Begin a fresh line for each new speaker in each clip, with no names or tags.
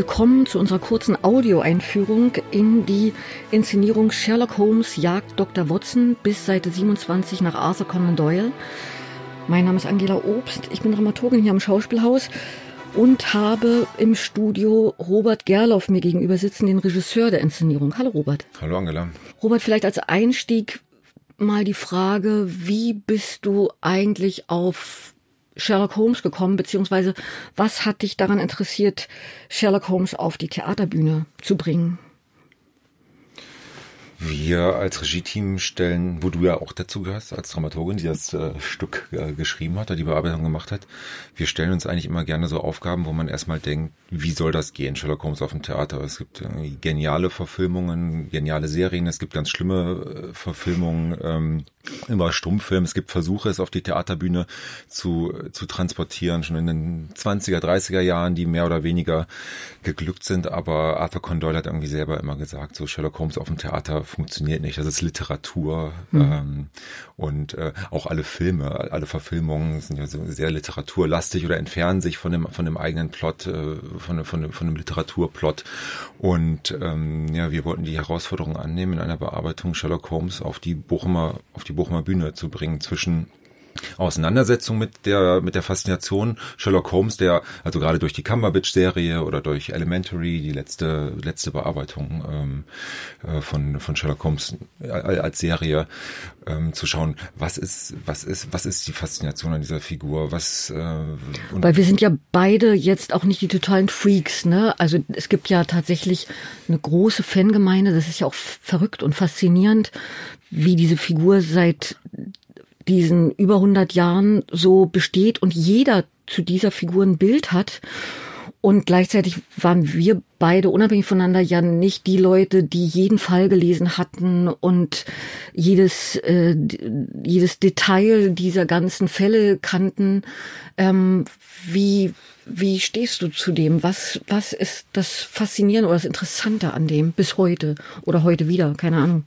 willkommen zu unserer kurzen Audioeinführung in die Inszenierung Sherlock Holmes jagt Dr. Watson bis Seite 27 nach Arthur Conan Doyle. Mein Name ist Angela Obst, ich bin Dramaturgin hier am Schauspielhaus und habe im Studio Robert Gerloff mir gegenüber sitzen, den Regisseur der Inszenierung. Hallo Robert.
Hallo Angela.
Robert, vielleicht als Einstieg mal die Frage, wie bist du eigentlich auf Sherlock Holmes gekommen, beziehungsweise was hat dich daran interessiert, Sherlock Holmes auf die Theaterbühne zu bringen?
Wir als Regie-Team stellen, wo du ja auch dazu gehörst, als Dramaturgin, die das äh, Stück äh, geschrieben hat, die Bearbeitung gemacht hat, wir stellen uns eigentlich immer gerne so Aufgaben, wo man erstmal denkt, wie soll das gehen, Sherlock Holmes auf dem Theater? Es gibt geniale Verfilmungen, geniale Serien, es gibt ganz schlimme äh, Verfilmungen, ähm, immer Stummfilm. Es gibt Versuche, es auf die Theaterbühne zu, zu transportieren, schon in den 20er, 30er Jahren, die mehr oder weniger geglückt sind. Aber Arthur Conan Doyle hat irgendwie selber immer gesagt, so Sherlock Holmes auf dem Theater funktioniert nicht. Das ist Literatur. Mhm. Ähm, und äh, auch alle Filme, alle Verfilmungen sind ja so sehr literaturlastig oder entfernen sich von dem, von dem eigenen Plot, äh, von, von, von dem Literaturplot. Und ähm, ja, wir wollten die Herausforderung annehmen, in einer Bearbeitung Sherlock Holmes auf die Bochumer, auf die Bochumer Bühne zu bringen zwischen Auseinandersetzung mit der mit der Faszination Sherlock Holmes, der also gerade durch die Cumberbatch-Serie oder durch Elementary, die letzte letzte Bearbeitung ähm, äh, von von Sherlock Holmes äh, als Serie ähm, zu schauen, was ist was ist was ist die Faszination an dieser Figur, was äh,
weil wir sind ja beide jetzt auch nicht die totalen Freaks, ne? Also es gibt ja tatsächlich eine große Fangemeinde, das ist ja auch verrückt und faszinierend, wie diese Figur seit diesen über 100 Jahren so besteht und jeder zu dieser Figur ein Bild hat. Und gleichzeitig waren wir beide unabhängig voneinander ja nicht die Leute, die jeden Fall gelesen hatten und jedes, äh, jedes Detail dieser ganzen Fälle kannten. Ähm, wie, wie stehst du zu dem? Was, was ist das Faszinierende oder das Interessante an dem bis heute oder heute wieder? Keine Ahnung.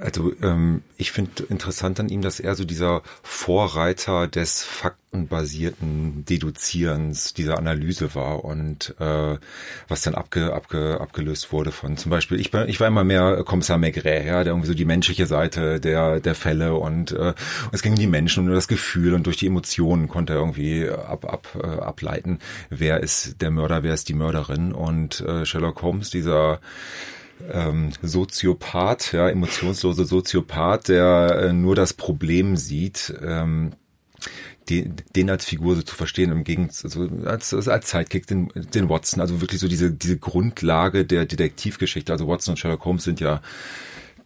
Also ähm, ich finde interessant an ihm, dass er so dieser Vorreiter des faktenbasierten Deduzierens, dieser Analyse war und äh, was dann abge, abge, abgelöst wurde von zum Beispiel, ich, war ich war immer mehr Kommissar Maigret, ja, der irgendwie so die menschliche Seite der, der Fälle und äh, es ging um die Menschen und das Gefühl und durch die Emotionen konnte er irgendwie ab, ab, äh, ableiten, wer ist der Mörder, wer ist die Mörderin und äh, Sherlock Holmes, dieser ähm, Soziopath, ja, emotionslose Soziopath, der äh, nur das Problem sieht, ähm, den, den als Figur so zu verstehen, im Gegensatz, also als, als Sidekick, den, den Watson, also wirklich so diese, diese Grundlage der Detektivgeschichte. Also Watson und Sherlock Holmes sind ja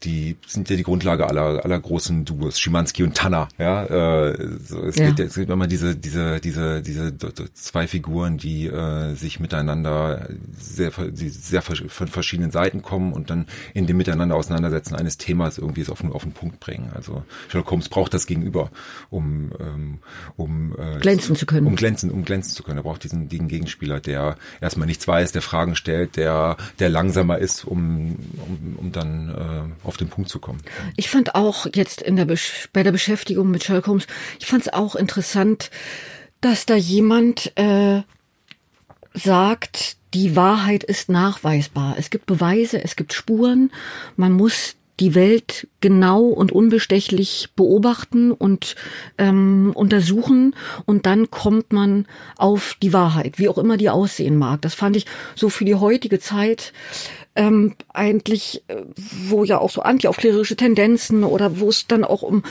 die sind ja die Grundlage aller aller großen Duos, Schimanski und Tanner. Ja, äh, so, es, ja. Geht, es gibt immer diese diese diese diese zwei Figuren, die äh, sich miteinander sehr die sehr von verschiedenen Seiten kommen und dann in dem Miteinander auseinandersetzen eines Themas irgendwie es auf, auf den Punkt bringen. Also Sherlock Holmes braucht das Gegenüber, um ähm, um äh,
glänzen zu können,
um glänzen um glänzen zu können. Er braucht diesen diesen Gegenspieler, der erstmal nichts weiß, der Fragen stellt, der der langsamer ist, um um, um dann äh, auf den Punkt zu kommen.
Ich fand auch jetzt in der bei der Beschäftigung mit Sherlock Holmes, ich fand es auch interessant, dass da jemand äh, sagt, die Wahrheit ist nachweisbar. Es gibt Beweise, es gibt Spuren. Man muss die Welt genau und unbestechlich beobachten und ähm, untersuchen und dann kommt man auf die Wahrheit, wie auch immer die aussehen mag. Das fand ich so für die heutige Zeit ähm, eigentlich, äh, wo ja auch so antiaufklärerische Tendenzen oder wo es dann auch um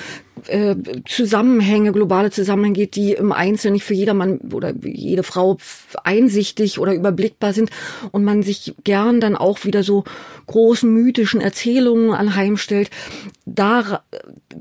äh, Zusammenhänge, globale Zusammenhänge geht, die im Einzelnen nicht für jedermann oder jede Frau einsichtig oder überblickbar sind und man sich gern dann auch wieder so großen mythischen Erzählungen anheimstellt, da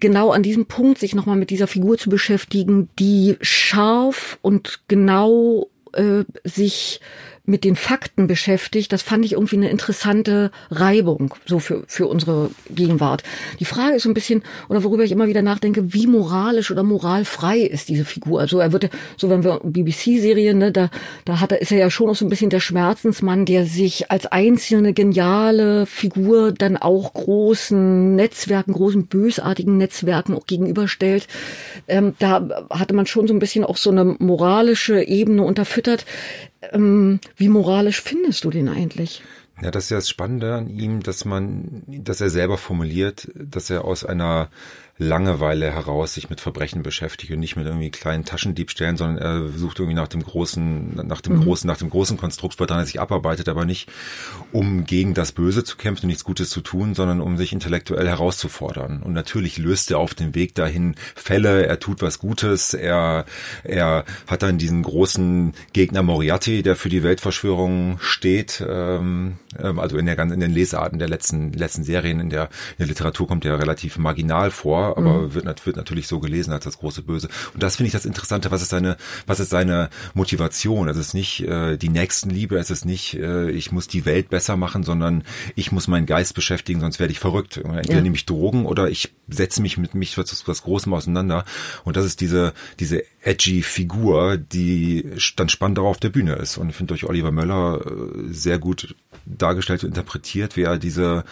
genau an diesem Punkt sich nochmal mit dieser Figur zu beschäftigen, die scharf und genau äh, sich mit den Fakten beschäftigt, das fand ich irgendwie eine interessante Reibung so für, für unsere Gegenwart. Die Frage ist so ein bisschen, oder worüber ich immer wieder nachdenke, wie moralisch oder moralfrei ist diese Figur? Also er wird so wenn wir BBC-Serien, ne, da, da hat er, ist er ja schon auch so ein bisschen der Schmerzensmann, der sich als einzelne geniale Figur dann auch großen Netzwerken, großen bösartigen Netzwerken auch gegenüberstellt. Ähm, da hatte man schon so ein bisschen auch so eine moralische Ebene unterfüttert ähm, wie moralisch findest du den eigentlich?
Ja, das ist ja das Spannende an ihm, dass man, dass er selber formuliert, dass er aus einer Langeweile heraus sich mit Verbrechen beschäftigt und nicht mit irgendwie kleinen Taschendiebstählen, sondern er sucht irgendwie nach dem großen, nach dem mhm. großen, nach dem großen Konstrukt, woran er sich abarbeitet, aber nicht um gegen das Böse zu kämpfen und nichts Gutes zu tun, sondern um sich intellektuell herauszufordern. Und natürlich löst er auf dem Weg dahin Fälle, er tut was Gutes, er, er hat dann diesen großen Gegner Moriarty, der für die Weltverschwörung steht, ähm, ähm also in der in den Lesarten der letzten letzten Serien in der, in der Literatur kommt er relativ marginal vor aber mhm. wird, wird natürlich so gelesen als das große Böse. Und das finde ich das Interessante, was ist seine, was ist seine Motivation? Es ist nicht äh, die Nächstenliebe, es ist nicht, äh, ich muss die Welt besser machen, sondern ich muss meinen Geist beschäftigen, sonst werde ich verrückt. Entweder ja. nehme ich Drogen oder ich setze mich mit mich was, was Großem auseinander. Und das ist diese, diese edgy Figur, die dann spannend auch auf der Bühne ist. Und ich finde durch Oliver Möller äh, sehr gut dargestellt und interpretiert, wie er diese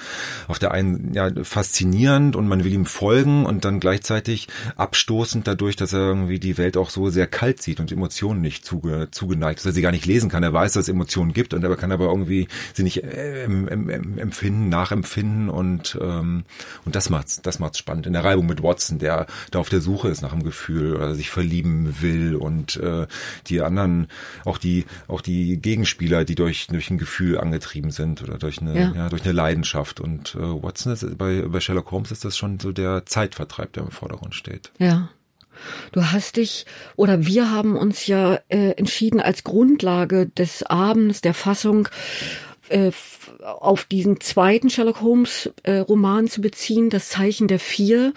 auf der einen ja faszinierend und man will ihm folgen und dann gleichzeitig abstoßend dadurch, dass er irgendwie die Welt auch so sehr kalt sieht und Emotionen nicht zuge, zugeneigt, dass er sie gar nicht lesen kann. Er weiß, dass es Emotionen gibt und er kann aber irgendwie sie nicht äh, empfinden, nachempfinden und ähm, und das macht's, das macht's spannend. In der Reibung mit Watson, der da auf der Suche ist nach einem Gefühl oder sich verlieben will und äh, die anderen, auch die auch die Gegenspieler, die durch durch ein Gefühl angetrieben sind oder durch eine ja. ja durch eine Leidenschaft und äh, Watson ist bei bei Sherlock Holmes ist das schon so der Zeitvertreib, der im Vordergrund steht.
Ja. Du hast dich oder wir haben uns ja äh, entschieden als Grundlage des Abends der Fassung äh, auf diesen zweiten Sherlock Holmes äh, Roman zu beziehen, das Zeichen der Vier.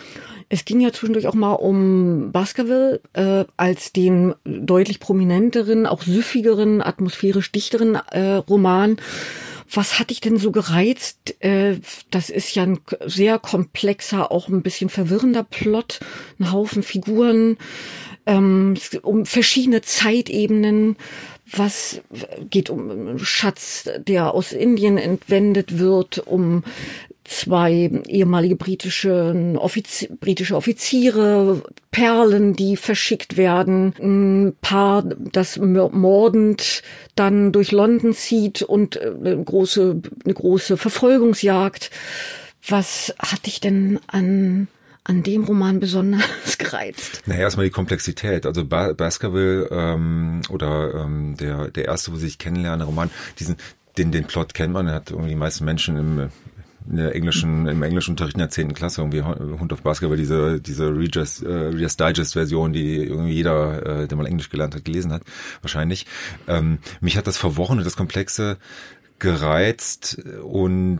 Es ging ja zwischendurch auch mal um Baskerville äh, als den deutlich prominenteren, auch süffigeren, atmosphärisch dichteren äh, Roman. Was hat dich denn so gereizt? Äh, das ist ja ein sehr komplexer, auch ein bisschen verwirrender Plot, ein Haufen Figuren, ähm, um verschiedene Zeitebenen. Was geht um Schatz, der aus Indien entwendet wird, um zwei ehemalige britische, Offiz britische Offiziere, Perlen, die verschickt werden, ein Paar, das mordend dann durch London zieht und äh, eine große, eine große Verfolgungsjagd. Was hat dich denn an an dem Roman besonders gereizt?
Naja, erstmal die Komplexität. Also ba Baskerville ähm, oder ähm, der der erste, wo sie sich kennenlernen, Roman, diesen den den Plot kennt man, hat irgendwie die meisten Menschen im in der englischen, im englischen Unterricht in der zehnten Klasse irgendwie Hund of Basketball, diese, diese Readers, äh, Readers Digest Version, die irgendwie jeder, äh, der mal Englisch gelernt hat, gelesen hat, wahrscheinlich. Ähm, mich hat das Verworrene, das Komplexe gereizt und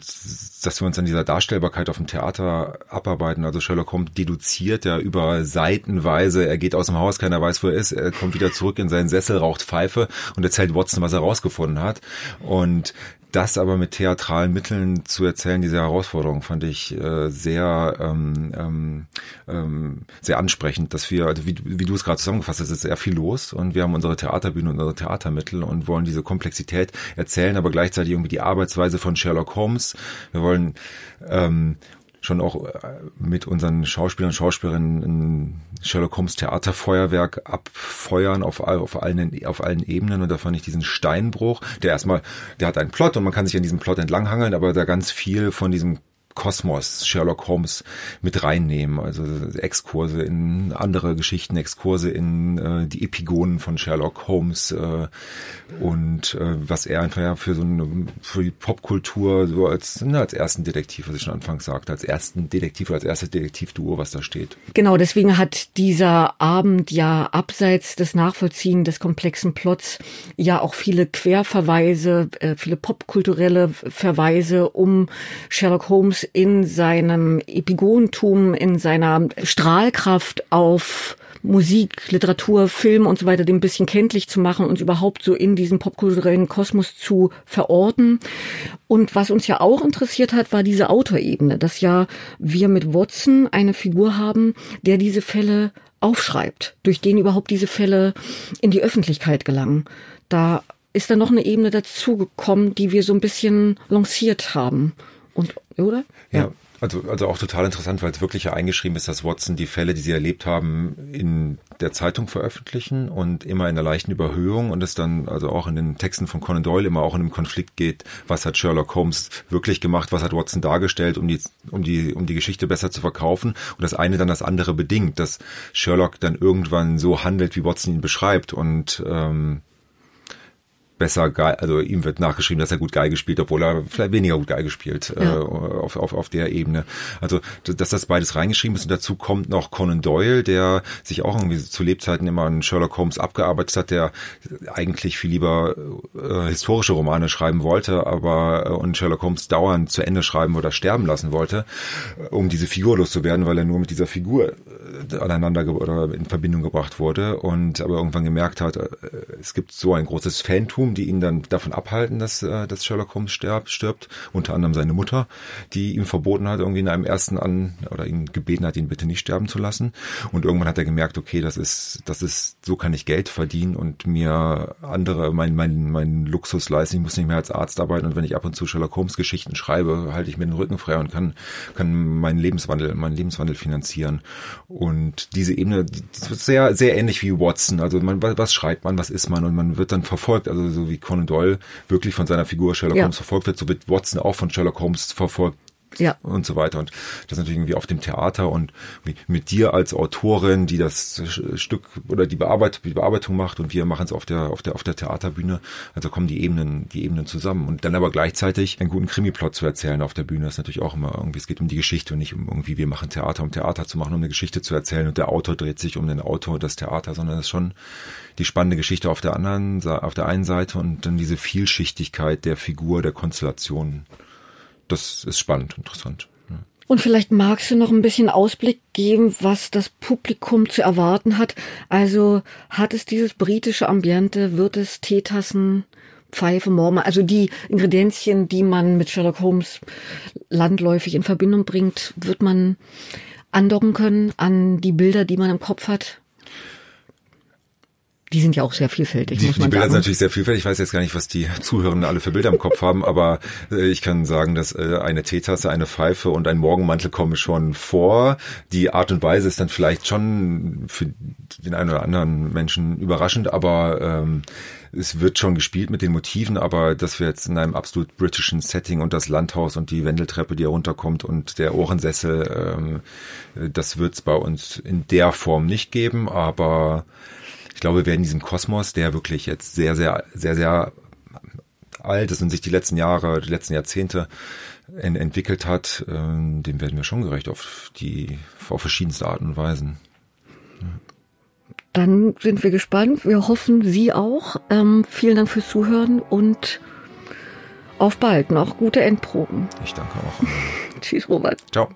dass wir uns an dieser Darstellbarkeit auf dem Theater abarbeiten. Also Sherlock Holmes deduziert ja über Seitenweise, er geht aus dem Haus, keiner weiß, wo er ist, er kommt wieder zurück in seinen Sessel, raucht Pfeife und erzählt Watson, was er rausgefunden hat. Und das aber mit theatralen Mitteln zu erzählen, diese Herausforderung fand ich äh, sehr ähm, ähm, ähm, sehr ansprechend, dass wir, also wie, wie du es gerade zusammengefasst hast, ist sehr viel los und wir haben unsere Theaterbühne und unsere Theatermittel und wollen diese Komplexität erzählen, aber gleichzeitig irgendwie die Arbeitsweise von Sherlock Holmes. Wir wollen ähm, schon auch äh, mit unseren Schauspielern und Schauspielerinnen ein Sherlock Holmes Theaterfeuerwerk abfeuern auf, auf, allen, auf allen Ebenen. Und da fand ich diesen Steinbruch, der erstmal, der hat einen Plot und man kann sich an diesem Plot entlanghangeln, aber da ganz viel von diesem Kosmos Sherlock Holmes mit reinnehmen. Also Exkurse in andere Geschichten, Exkurse in äh, die Epigonen von Sherlock Holmes äh, und äh, was er einfach ja für so eine für die Popkultur so als ne, als ersten Detektiv, was ich schon anfangs sagte, als ersten Detektiv oder als erstes Detektivduo, was da steht.
Genau, deswegen hat dieser Abend ja abseits des Nachvollziehen des komplexen Plots ja auch viele Querverweise, äh, viele popkulturelle Verweise, um Sherlock Holmes in seinem Epigontum, in seiner Strahlkraft auf Musik, Literatur, Film und so weiter dem bisschen kenntlich zu machen, uns überhaupt so in diesen popkulturellen Kosmos zu verorten. Und was uns ja auch interessiert hat, war diese Autorebene, dass ja wir mit Watson eine Figur haben, der diese Fälle aufschreibt, durch den überhaupt diese Fälle in die Öffentlichkeit gelangen. Da ist dann noch eine Ebene dazugekommen, die wir so ein bisschen lanciert haben. Und, oder?
Ja. ja. Also, also auch total interessant, weil es wirklich ja eingeschrieben ist, dass Watson die Fälle, die sie erlebt haben, in der Zeitung veröffentlichen und immer in einer leichten Überhöhung und es dann also auch in den Texten von Conan Doyle immer auch in einem Konflikt geht, was hat Sherlock Holmes wirklich gemacht, was hat Watson dargestellt, um die, um die, um die Geschichte besser zu verkaufen und das eine dann das andere bedingt, dass Sherlock dann irgendwann so handelt, wie Watson ihn beschreibt und ähm, besser Geige, also ihm wird nachgeschrieben, dass er gut Geige spielt, obwohl er vielleicht weniger gut Geige spielt äh, ja. äh, auf, auf, auf der Ebene. Also dass das beides reingeschrieben ist und dazu kommt noch Conan Doyle, der sich auch irgendwie zu Lebzeiten immer an Sherlock Holmes abgearbeitet hat, der eigentlich viel lieber äh, historische Romane schreiben wollte, aber äh, und Sherlock Holmes dauernd zu Ende schreiben oder sterben lassen wollte, um diese Figur loszuwerden, weil er nur mit dieser Figur äh, aneinander oder in Verbindung gebracht wurde und aber irgendwann gemerkt hat, äh, es gibt so ein großes Fantum Publikum, die ihn dann davon abhalten, dass, äh, dass Sherlock Holmes stirbt, stirbt. Unter anderem seine Mutter, die ihm verboten hat, irgendwie in einem ersten an oder ihn gebeten hat, ihn bitte nicht sterben zu lassen. Und irgendwann hat er gemerkt, okay, das ist, das ist, so kann ich Geld verdienen und mir andere mein, mein, mein Luxus leisten. Ich muss nicht mehr als Arzt arbeiten und wenn ich ab und zu Sherlock Holmes Geschichten schreibe, halte ich mir den Rücken frei und kann, kann meinen Lebenswandel, meinen Lebenswandel finanzieren. Und diese Ebene, sehr, sehr ähnlich wie Watson. Also man, was schreibt man, was ist man und man wird dann verfolgt. Also so wie Conan Doyle wirklich von seiner Figur Sherlock ja. Holmes verfolgt wird, so wird Watson auch von Sherlock Holmes verfolgt ja. und so weiter. Und das natürlich irgendwie auf dem Theater und mit dir als Autorin, die das Stück oder die, Bearbeit die Bearbeitung macht und wir machen es auf der, auf der, auf der Theaterbühne. Also kommen die Ebenen, die Ebenen zusammen. Und dann aber gleichzeitig einen guten Krimiplot zu erzählen auf der Bühne ist natürlich auch immer irgendwie, es geht um die Geschichte und nicht um irgendwie, wir machen Theater, um Theater zu machen, um eine Geschichte zu erzählen und der Autor dreht sich um den Autor und das Theater, sondern es ist schon die spannende Geschichte auf der anderen, auf der einen Seite und dann diese Vielschichtigkeit der Figur, der Konstellationen das ist spannend, interessant.
Und vielleicht magst du noch ein bisschen Ausblick geben, was das Publikum zu erwarten hat. Also hat es dieses britische Ambiente, wird es Teetassen, Pfeife, Morma, also die Ingredienzien, die man mit Sherlock Holmes landläufig in Verbindung bringt, wird man andocken können an die Bilder, die man im Kopf hat? Die sind ja auch sehr vielfältig.
Die,
muss man
die Bilder
sagen.
sind natürlich sehr vielfältig. Ich weiß jetzt gar nicht, was die Zuhörenden alle für Bilder im Kopf haben, aber äh, ich kann sagen, dass äh, eine Teetasse, eine Pfeife und ein Morgenmantel kommen schon vor. Die Art und Weise ist dann vielleicht schon für den einen oder anderen Menschen überraschend, aber ähm, es wird schon gespielt mit den Motiven, aber dass wir jetzt in einem absolut britischen Setting und das Landhaus und die Wendeltreppe, die herunterkommt und der Ohrensessel, ähm, das wird es bei uns in der Form nicht geben, aber ich glaube, wir werden diesen Kosmos, der wirklich jetzt sehr, sehr, sehr, sehr alt ist und sich die letzten Jahre, die letzten Jahrzehnte entwickelt hat, ähm, dem werden wir schon gerecht auf die, auf verschiedenste Arten und Weisen.
Dann sind wir gespannt. Wir hoffen, Sie auch. Ähm, vielen Dank fürs Zuhören und auf bald. Noch gute Endproben.
Ich danke auch.
Tschüss, Robert.
Ciao.